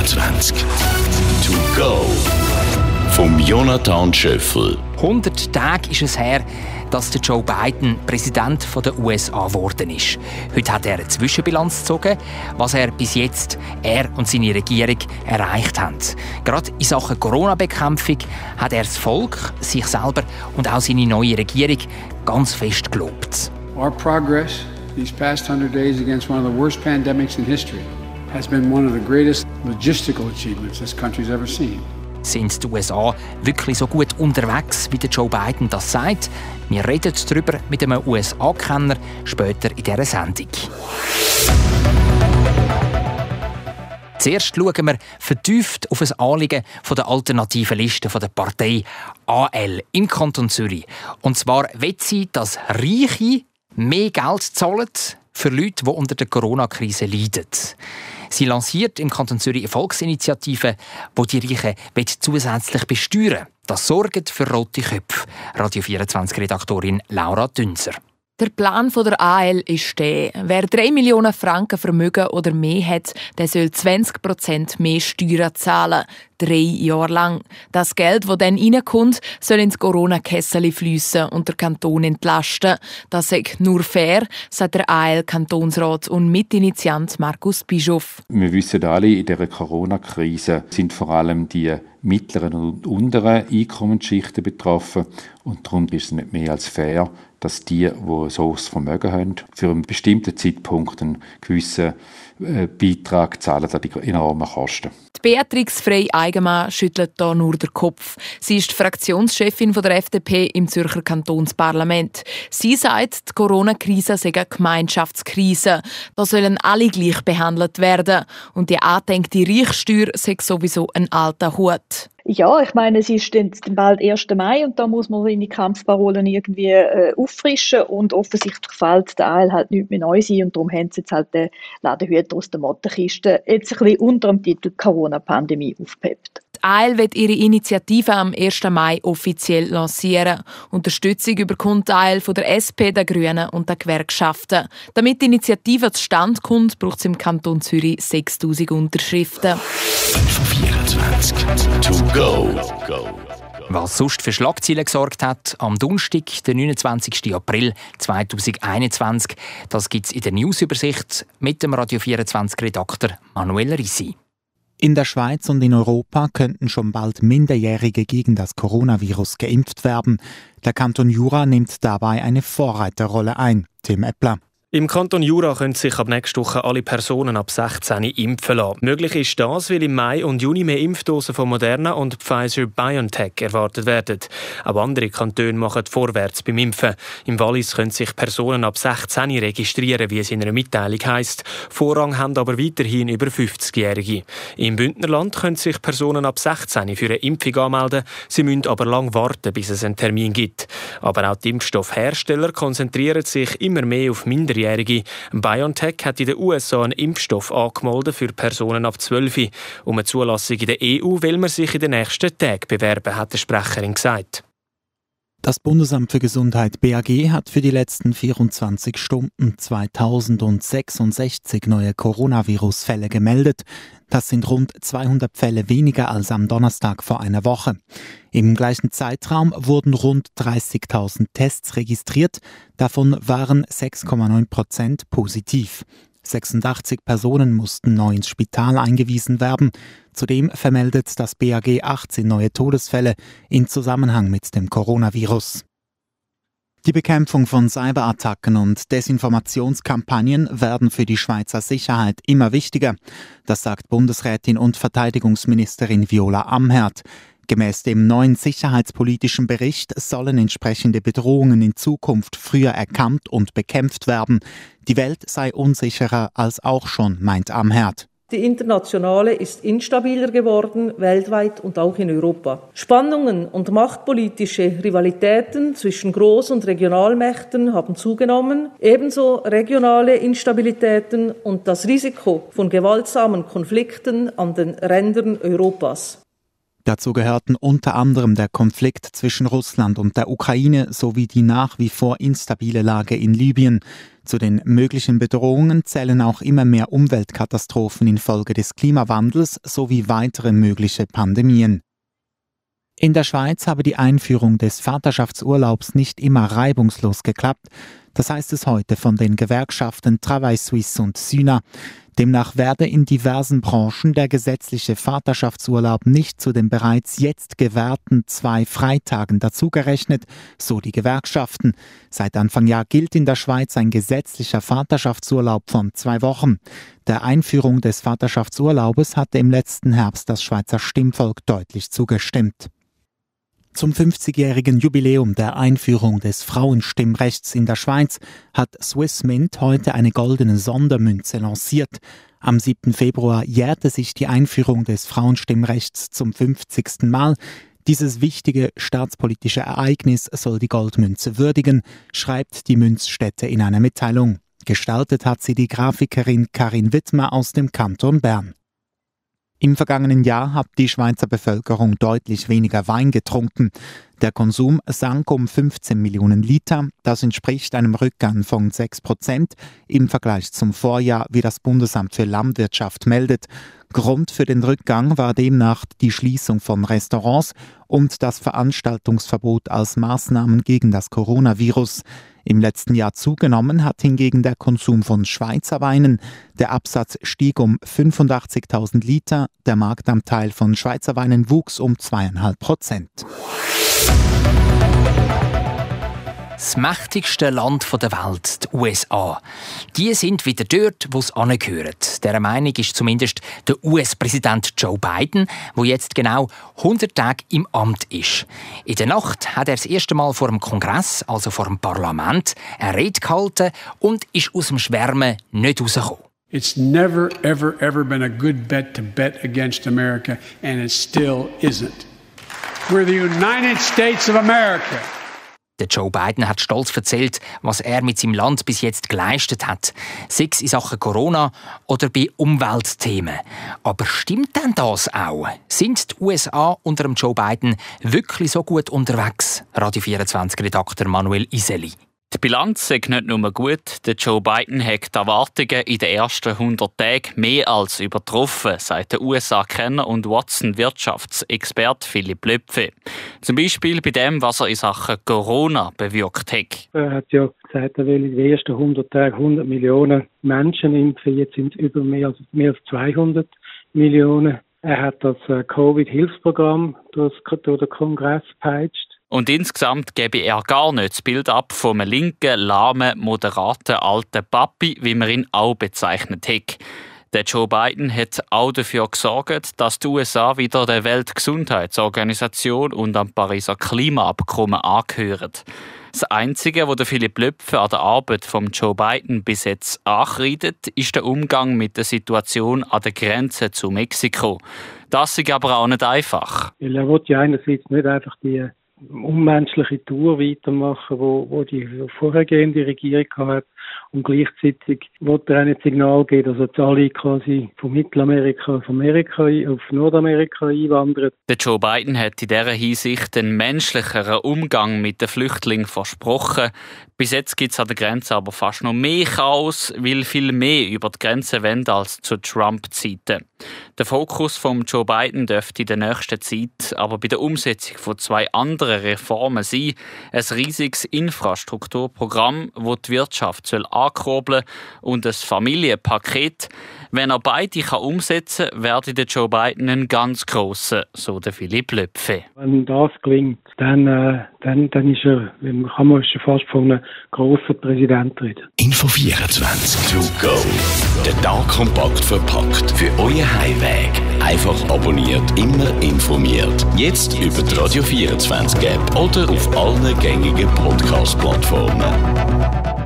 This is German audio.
24. To go. Vom Jonathan Schöffel. 100 Tage ist es her, dass der Joe Biden Präsident der USA geworden ist. Heute hat er eine Zwischenbilanz gezogen, was er bis jetzt, er und seine Regierung, erreicht haben. Gerade in Sachen Corona-Bekämpfung hat er das Volk, sich selber und auch seine neue Regierung ganz fest gelobt. Our progress these past 100 days against one of the worst pandemics in history has been one of the greatest logistical achievements this country's ever seen. Sind die USA wirklich so gut unterwegs, wie Joe Biden das sagt? Wir reden darüber mit einem USA-Kenner später in dieser Sendung. Zuerst schauen wir vertieft auf ein Anliegen der alternativen Liste der Partei AL im Kanton Zürich. Und zwar will sie, dass Reiche mehr Geld zahlen für Leute, die unter der Corona-Krise leiden. Sie lanciert im Kanton Zürich eine Volksinitiative, die die Reichen zusätzlich besteuern Das sorgt für rote Köpfe. Radio 24-Redaktorin Laura Dünser. Der Plan der AL ist der. Wer 3 Millionen Franken Vermögen oder mehr hat, der soll 20 Prozent mehr Steuern zahlen. Drei Jahre lang. Das Geld, das dann reinkommt, soll ins Corona-Kessel fließen und der Kanton entlasten. Das ist nur fair, sagt der AL-Kantonsrat und Mitinitiant Markus Bischof. Wir wissen alle, in dieser Corona-Krise sind vor allem die mittleren und unteren Einkommensschichten betroffen. Und darum ist es nicht mehr als fair, dass die, die so das Vermögen haben, für einen bestimmten Zeitpunkt einen gewissen äh, Beitrag zahlen an die enormen Kosten. Die Beatrix Frey-Eigenmann schüttelt da nur den Kopf. Sie ist die Fraktionschefin der FDP im Zürcher Kantonsparlament. Sie sagt, die Corona-Krise sei eine Gemeinschaftskrise. Da sollen alle gleich behandelt werden. Und die angedenkte Reichsteuer sei sowieso ein alter Hut. Ja, ich meine, es ist dann bald 1. Mai und da muss man seine Kampfparolen irgendwie äh, auffrischen und offensichtlich fällt der AL halt nicht mehr neu sein und darum haben sie jetzt halt den Ladenhüter aus der Mottenkiste jetzt ein bisschen unter dem Titel Corona-Pandemie aufgepeppt. Die AL wird ihre Initiative am 1. Mai offiziell lancieren. Unterstützung überkommt AL von der SP, der Grünen und der Gewerkschaften. Damit die Initiative zustande kommt, braucht es im Kanton Zürich 6000 Unterschriften. 24. To go. Was sonst für Schlagzeilen gesorgt hat, am Donnerstag, den 29. April 2021, das gibt es in der Newsübersicht mit dem Radio 24 Redakteur Manuel Risi. In der Schweiz und in Europa könnten schon bald Minderjährige gegen das Coronavirus geimpft werden. Der Kanton Jura nimmt dabei eine Vorreiterrolle ein. Tim Eppler. Im Kanton Jura können sich ab nächster Woche alle Personen ab 16 impfen lassen. Möglich ist das, weil im Mai und Juni mehr Impfdosen von Moderna und Pfizer BioNTech erwartet werden. Auch andere Kantone machen vorwärts beim Impfen. Im Wallis können sich Personen ab 16 registrieren, wie es in einer Mitteilung heisst. Vorrang haben aber weiterhin über 50-Jährige. Im Bündnerland können sich Personen ab 16 für eine Impfung anmelden. Sie müssen aber lang warten, bis es einen Termin gibt. Aber auch die Impfstoffhersteller konzentrieren sich immer mehr auf Minderjährige. 18-Jährige. BioNTech hat in den USA einen Impfstoff angemeldet für Personen ab 12. Um eine Zulassung in der EU will man sich in den nächsten Tagen bewerben, hat die Sprecherin gesagt. Das Bundesamt für Gesundheit BAG hat für die letzten 24 Stunden 2066 neue Coronavirus-Fälle gemeldet. Das sind rund 200 Fälle weniger als am Donnerstag vor einer Woche. Im gleichen Zeitraum wurden rund 30.000 Tests registriert. Davon waren 6,9 Prozent positiv. 86 Personen mussten neu ins Spital eingewiesen werden. Zudem vermeldet das BAG 18 neue Todesfälle in Zusammenhang mit dem Coronavirus. Die Bekämpfung von Cyberattacken und Desinformationskampagnen werden für die Schweizer Sicherheit immer wichtiger. Das sagt Bundesrätin und Verteidigungsministerin Viola Amherd. Gemäß dem neuen sicherheitspolitischen Bericht sollen entsprechende Bedrohungen in Zukunft früher erkannt und bekämpft werden. Die Welt sei unsicherer als auch schon, meint Amherd. Die internationale ist instabiler geworden, weltweit und auch in Europa. Spannungen und machtpolitische Rivalitäten zwischen Groß- und Regionalmächten haben zugenommen, ebenso regionale Instabilitäten und das Risiko von gewaltsamen Konflikten an den Rändern Europas. Dazu gehörten unter anderem der Konflikt zwischen Russland und der Ukraine sowie die nach wie vor instabile Lage in Libyen. Zu den möglichen Bedrohungen zählen auch immer mehr Umweltkatastrophen infolge des Klimawandels sowie weitere mögliche Pandemien. In der Schweiz habe die Einführung des Vaterschaftsurlaubs nicht immer reibungslos geklappt. Das heißt es heute von den Gewerkschaften Travail Suisse und Syna. Demnach werde in diversen Branchen der gesetzliche Vaterschaftsurlaub nicht zu den bereits jetzt gewährten zwei Freitagen dazugerechnet, so die Gewerkschaften. Seit Anfang Jahr gilt in der Schweiz ein gesetzlicher Vaterschaftsurlaub von zwei Wochen. Der Einführung des Vaterschaftsurlaubes hatte im letzten Herbst das Schweizer Stimmvolk deutlich zugestimmt. Zum 50-jährigen Jubiläum der Einführung des Frauenstimmrechts in der Schweiz hat Swiss Mint heute eine goldene Sondermünze lanciert. Am 7. Februar jährte sich die Einführung des Frauenstimmrechts zum 50. Mal. Dieses wichtige staatspolitische Ereignis soll die Goldmünze würdigen, schreibt die Münzstätte in einer Mitteilung. Gestaltet hat sie die Grafikerin Karin Wittmer aus dem Kanton Bern. Im vergangenen Jahr hat die Schweizer Bevölkerung deutlich weniger Wein getrunken. Der Konsum sank um 15 Millionen Liter. Das entspricht einem Rückgang von 6 Prozent im Vergleich zum Vorjahr, wie das Bundesamt für Landwirtschaft meldet. Grund für den Rückgang war demnach die Schließung von Restaurants und das Veranstaltungsverbot als Maßnahmen gegen das Coronavirus. Im letzten Jahr zugenommen hat hingegen der Konsum von Schweizer Weinen. Der Absatz stieg um 85.000 Liter, der Marktanteil von Schweizer Weinen wuchs um zweieinhalb Prozent. Das mächtigste Land der Welt, die USA. Die sind wieder dort, wo es angehört. Der Meinung ist zumindest der US-Präsident Joe Biden, wo jetzt genau 100 Tage im Amt ist. In der Nacht hat er das erste Mal vor dem Kongress, also vor dem Parlament, eine Rede gehalten und ist aus dem Schwärmen nicht rausgekommen. It's never, ever, ever been a good bet to bet against America, and it still isn't. We're the United States of America. Der Joe Biden hat stolz erzählt, was er mit seinem Land bis jetzt geleistet hat. Sei es in Sachen Corona oder bei Umweltthemen. Aber stimmt denn das auch? Sind die USA unter dem Joe Biden wirklich so gut unterwegs? Radio 24 Redakteur Manuel Iseli. Die Bilanz ist nicht nur gut, der Joe Biden hat die Erwartungen in den ersten 100 Tagen mehr als übertroffen, sagt der USA-Kenner und Watson-Wirtschaftsexperte Philipp Löpfe. Zum Beispiel bei dem, was er in Sachen Corona bewirkt hat. Er hat ja gesagt, er will in den ersten 100 Tagen 100 Millionen Menschen impfen. Jetzt sind es über mehr als, mehr als 200 Millionen. Er hat das äh, Covid-Hilfsprogramm durch den Kongress peitscht. Und insgesamt gebe er gar nicht das Bild ab vom linken, lahmen, moderaten alten Papi, wie man ihn auch bezeichnet hat. Der Joe Biden hat auch dafür gesorgt, dass die USA wieder der Weltgesundheitsorganisation und am Pariser Klimaabkommen angehören. Das Einzige, was Philipp Löpfe an der Arbeit von Joe Biden bis jetzt anreitet, ist der Umgang mit der Situation an der Grenze zu Mexiko. Das ist aber auch nicht einfach. er will ja einerseits nicht einfach die unmenschliche Tour weitermachen, wo, wo die vorhergehende Regierung hat und gleichzeitig wird er ein Signal geben, dass jetzt alle quasi von Mittelamerika auf Amerika, auf Nordamerika einwandern. Der Joe Biden hat in dieser Hinsicht einen menschlicheren Umgang mit den Flüchtlingen versprochen. Bis jetzt gibt es an der Grenze aber fast noch mehr Chaos, weil viel mehr über die Grenze wollen als zu Trump-Zeiten. Der Fokus von Joe Biden dürfte in der nächsten Zeit aber bei der Umsetzung von zwei anderen Reformen sein. Ein riesiges Infrastrukturprogramm, das die Wirtschaft soll ankurbeln und ein Familienpaket. Wenn er beide kann umsetzen kann, werde Joe Biden ein ganz grosser, so der Philipp Löpfe. Wenn das gelingt, dann, äh, dann, dann ist er, kann man schon fast von einem grossen Präsidenten reden. Info 24 to go. Der Tag kompakt verpackt. Für euren Heimweg. Einfach abonniert, immer informiert. Jetzt über die Radio 24 App oder auf allen gängigen Podcast-Plattformen.